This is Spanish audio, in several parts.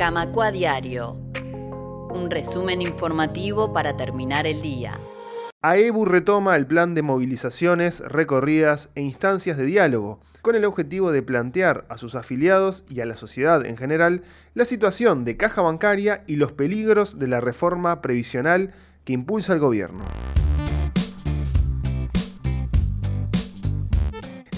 Camacua Diario. Un resumen informativo para terminar el día. AEBU retoma el plan de movilizaciones, recorridas e instancias de diálogo, con el objetivo de plantear a sus afiliados y a la sociedad en general la situación de caja bancaria y los peligros de la reforma previsional que impulsa el gobierno.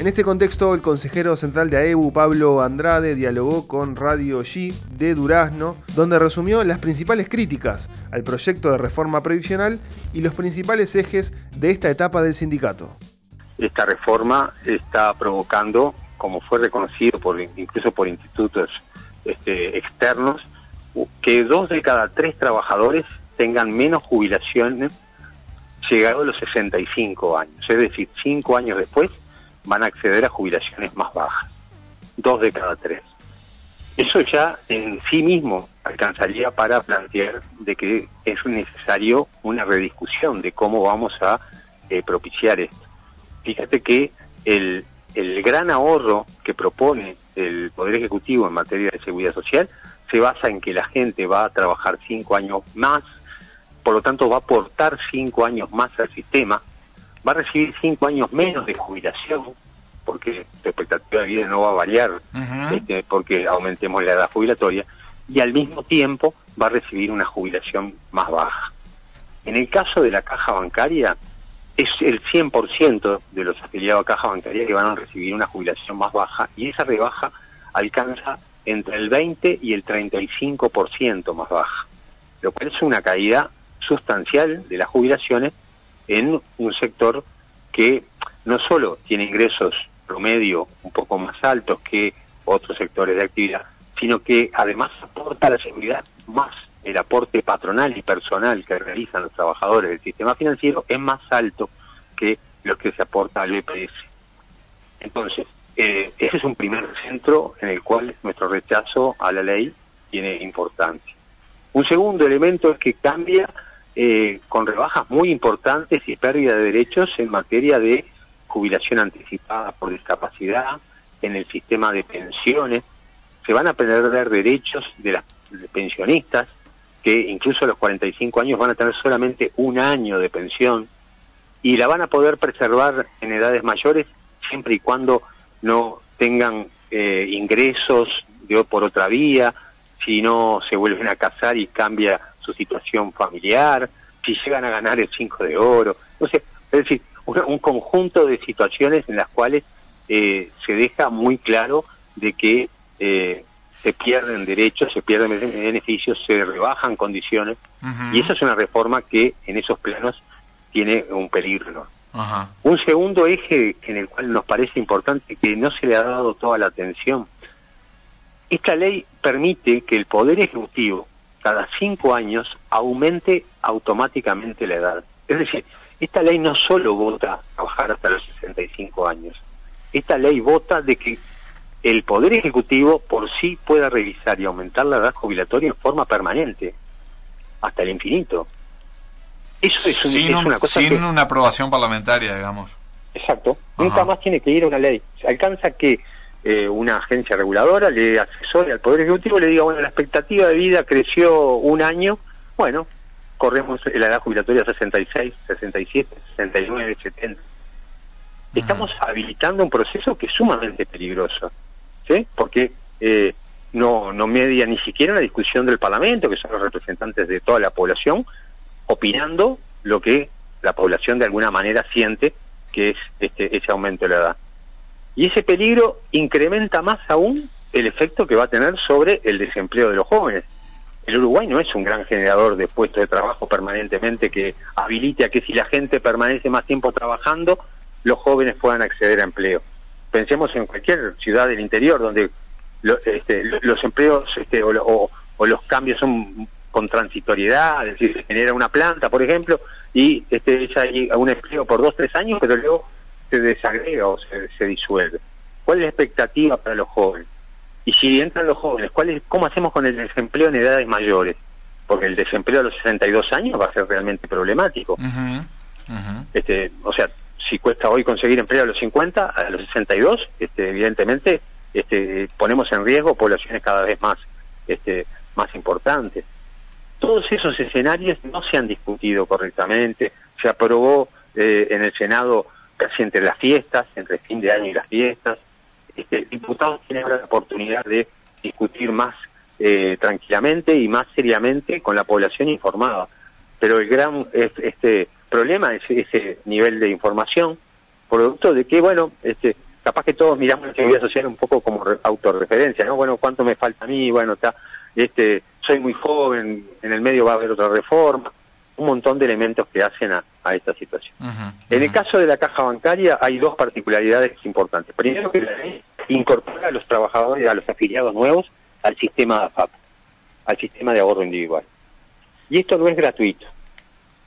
En este contexto, el consejero central de AEBU, Pablo Andrade, dialogó con Radio G de Durazno, donde resumió las principales críticas al proyecto de reforma previsional y los principales ejes de esta etapa del sindicato. Esta reforma está provocando, como fue reconocido por, incluso por institutos este, externos, que dos de cada tres trabajadores tengan menos jubilaciones llegado a los 65 años. Es decir, cinco años después van a acceder a jubilaciones más bajas, dos de cada tres. Eso ya en sí mismo alcanzaría para plantear de que es necesario una rediscusión de cómo vamos a eh, propiciar esto. Fíjate que el, el gran ahorro que propone el Poder Ejecutivo en materia de seguridad social se basa en que la gente va a trabajar cinco años más, por lo tanto va a aportar cinco años más al sistema, va a recibir cinco años menos de jubilación, porque su expectativa de vida no va a variar este, porque aumentemos la edad jubilatoria, y al mismo tiempo va a recibir una jubilación más baja. En el caso de la caja bancaria, es el 100% de los afiliados a caja bancaria que van a recibir una jubilación más baja, y esa rebaja alcanza entre el 20 y el 35% más baja, lo cual es una caída sustancial de las jubilaciones en un sector que no solo tiene ingresos promedio un poco más altos que otros sectores de actividad, sino que además aporta la seguridad más el aporte patronal y personal que realizan los trabajadores del sistema financiero es más alto que lo que se aporta al EPS. Entonces, eh, ese es un primer centro en el cual nuestro rechazo a la ley tiene importancia. Un segundo elemento es que cambia eh, con rebajas muy importantes y pérdida de derechos en materia de jubilación anticipada por discapacidad, en el sistema de pensiones. Se van a perder derechos de las pensionistas, que incluso a los 45 años van a tener solamente un año de pensión y la van a poder preservar en edades mayores siempre y cuando no tengan eh, ingresos de, por otra vía, si no se vuelven a casar y cambia su situación familiar, si llegan a ganar el 5 de oro. Entonces, es decir, un, conjunto de situaciones en las cuales eh, se deja muy claro de que eh, se pierden derechos, se pierden beneficios, se rebajan condiciones, y esa es una reforma que en esos planos tiene un peligro. Un segundo eje en el cual nos parece importante que no se le ha dado toda la atención, esta ley permite que el Poder Ejecutivo cada cinco años aumente automáticamente la edad. Es decir, esta ley no solo vota trabajar hasta los 65 años, esta ley vota de que el Poder Ejecutivo por sí pueda revisar y aumentar la edad jubilatoria en forma permanente, hasta el infinito. Eso es, una cosa sin una aprobación parlamentaria, digamos. Exacto. Nunca más tiene que ir a una ley. Se alcanza que eh, una agencia reguladora le asesore al Poder Ejecutivo y le diga, bueno, la expectativa de vida creció un año, bueno, corremos la edad jubilatoria 66, 67, 69, 70. Estamos habilitando un proceso que es sumamente peligroso, ¿sí? Porque eh, no, no media ni siquiera la discusión del Parlamento, que son los representantes de toda la población, opinando lo que la población de alguna manera siente que es este ese aumento de la edad. Y ese peligro incrementa más aún el efecto que va a tener sobre el desempleo de los jóvenes. El Uruguay no es un gran generador de puestos de trabajo permanentemente que habilite a que si la gente permanece más tiempo trabajando, los jóvenes puedan acceder a empleo. Pensemos en cualquier ciudad del interior donde este, los empleos este, o, los cambios son con transitoriedad, es decir, se genera una planta, por ejemplo, y este, hay un empleo por dos, tres años, pero luego se desagrega o se, disuelve. ¿Cuál es la expectativa para los jóvenes? Y si entran los jóvenes, ¿cuál es, ¿cómo hacemos con el desempleo en edades mayores? Porque el desempleo a los 62 años va a ser realmente problemático. Este, o sea, si cuesta hoy conseguir empleo a los 50, a los 62, este, evidentemente este, ponemos en riesgo poblaciones cada vez más este, más importantes. Todos esos escenarios no se han discutido correctamente, se aprobó eh, en el Senado casi entre las fiestas, entre fin de año y las fiestas. Este, diputados tienen ahora la oportunidad de discutir más eh, tranquilamente y más seriamente con la población informada. Pero el gran este problema es ese nivel de información, producto de que, bueno, este, capaz que todos miramos la seguridad social un poco como autorreferencia, ¿no? Bueno, ¿cuánto me falta a mí? Bueno, está, este, soy muy joven, en el medio va a haber otra reforma, un montón de elementos que hacen a, esta situación. En el caso de la caja bancaria hay dos particularidades importantes. Primero que la ley incorpora a los trabajadores, a los afiliados nuevos, al sistema de AFAP, al sistema de ahorro individual. Y esto no es gratuito.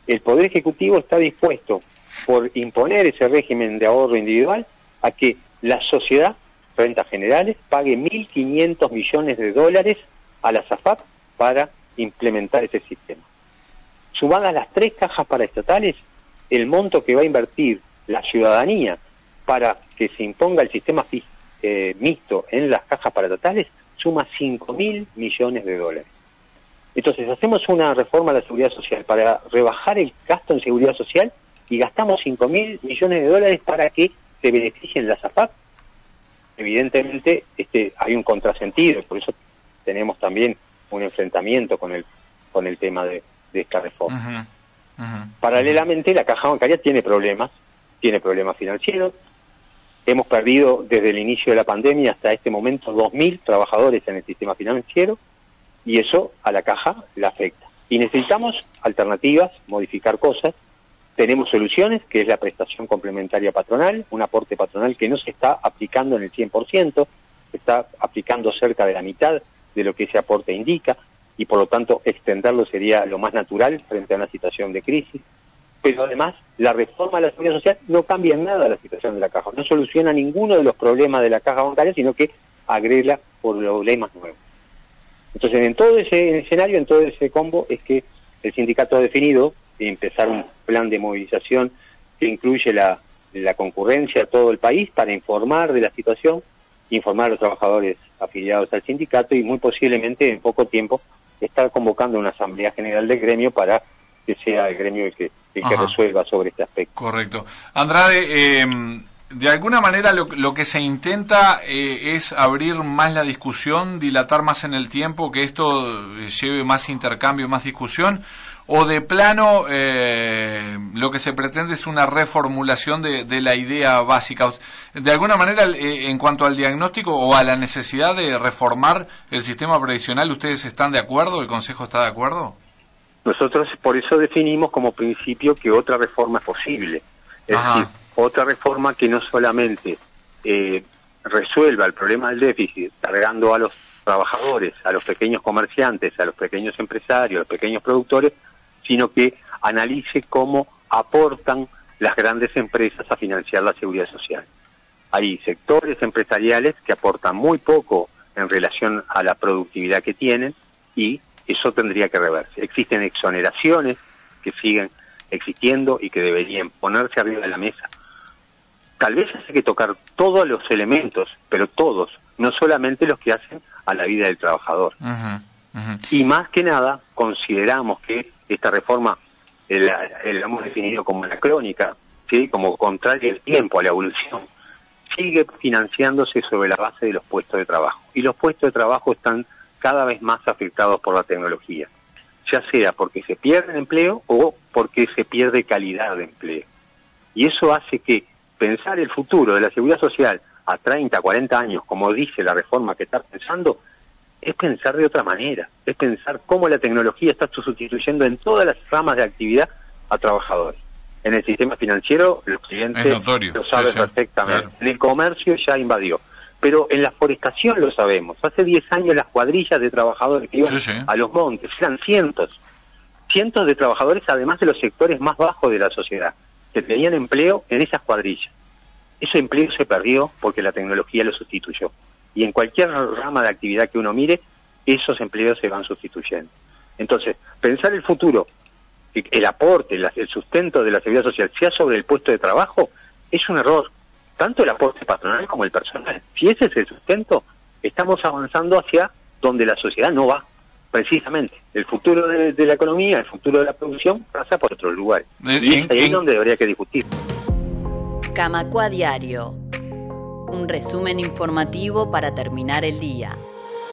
El Poder Ejecutivo está dispuesto por imponer ese régimen de ahorro individual a que la sociedad, rentas generales, pague 1.500 millones de dólares a la SAFAP para implementar ese sistema. Sumadas las tres cajas paraestatales, el monto que va a invertir la ciudadanía para que se imponga el sistema eh, mixto en las cajas paraestatales suma 5.000 millones de dólares. Entonces, hacemos una reforma a la seguridad social para rebajar el gasto en seguridad social y gastamos 5.000 millones de dólares para que se beneficien las AFAP. Evidentemente, este, hay un contrasentido, por eso tenemos también un enfrentamiento con el, con el tema de, esta reforma. Paralelamente, la caja bancaria tiene problemas, tiene problemas financieros. Hemos perdido desde el inicio de la pandemia hasta este momento 2.000 trabajadores en el sistema financiero y eso a la caja le afecta. Y necesitamos alternativas, modificar cosas. Tenemos soluciones, que es la prestación complementaria patronal, un aporte patronal que no se está aplicando en el 100%, se está aplicando cerca de la mitad de lo que ese aporte indica y por lo tanto extenderlo sería lo más natural frente a una situación de crisis. Pero además, la reforma de la seguridad social no cambia en nada la situación de la caja, no soluciona ninguno de los problemas de la caja bancaria, sino que agrega problemas nuevos. Entonces, en todo ese escenario, en todo ese combo, es que el sindicato ha definido empezar un plan de movilización que incluye la, la concurrencia a todo el país para informar de la situación, informar a los trabajadores afiliados al sindicato y muy posiblemente en poco tiempo estar convocando una asamblea general del gremio para que sea el gremio el que, el que resuelva sobre este aspecto. Correcto. Andrade, eh, de alguna manera lo, que se intenta eh, es abrir más la discusión, dilatar más en el tiempo, que esto eh, lleve más intercambio, más discusión, o de plano eh, lo que se pretende es una reformulación de, la idea básica. De alguna manera, en cuanto al diagnóstico o a la necesidad de reformar el sistema previsional, ¿ustedes están de acuerdo? ¿El Consejo está de acuerdo? Nosotros por eso definimos como principio que otra reforma es posible. Es decir, otra reforma que no solamente eh, resuelva el problema del déficit, cargando a los trabajadores, a los pequeños comerciantes, a los pequeños empresarios, a los pequeños productores, sino que analice cómo aportan las grandes empresas a financiar la seguridad social. Hay sectores empresariales que aportan muy poco en relación a la productividad que tienen y eso tendría que reverse. Existen exoneraciones que siguen existiendo y que deberían ponerse arriba de la mesa tal vez hay que tocar todos los elementos, pero todos, no solamente los que hacen a la vida del trabajador. Y más que nada, consideramos que esta reforma eh, la, hemos definido como anacrónica, ¿sí? como contraria al tiempo, a la evolución, sigue financiándose sobre la base de los puestos de trabajo. Y los puestos de trabajo están cada vez más afectados por la tecnología, ya sea porque se pierde empleo o porque se pierde calidad de empleo. Y eso hace que pensar el futuro de la seguridad social a 30, 40 años, como dice la reforma que está pensando, es pensar de otra manera, es pensar cómo la tecnología está sustituyendo en todas las ramas de actividad a trabajadores. En el sistema financiero, los clientes lo saben perfectamente. En el comercio ya invadió. Pero en la forestación lo sabemos. Hace 10 años las cuadrillas de trabajadores que iban a los montes eran cientos. Cientos de trabajadores, además de los sectores más bajos de la sociedad que tenían empleo en esas cuadrillas. Ese empleo se perdió porque la tecnología lo sustituyó. Y en cualquier rama de actividad que uno mire, esos empleos se van sustituyendo. Entonces, pensar el futuro, el aporte, el sustento de la seguridad social sea sobre el puesto de trabajo, es un error. Tanto el aporte patronal como el personal. Si ese es el sustento, estamos avanzando hacia donde la sociedad no va. Precisamente. El futuro de, la economía, el futuro de la producción pasa por otros lugares. y es ahí donde habría que discutir. Camacua Diario. Un resumen informativo para terminar el día.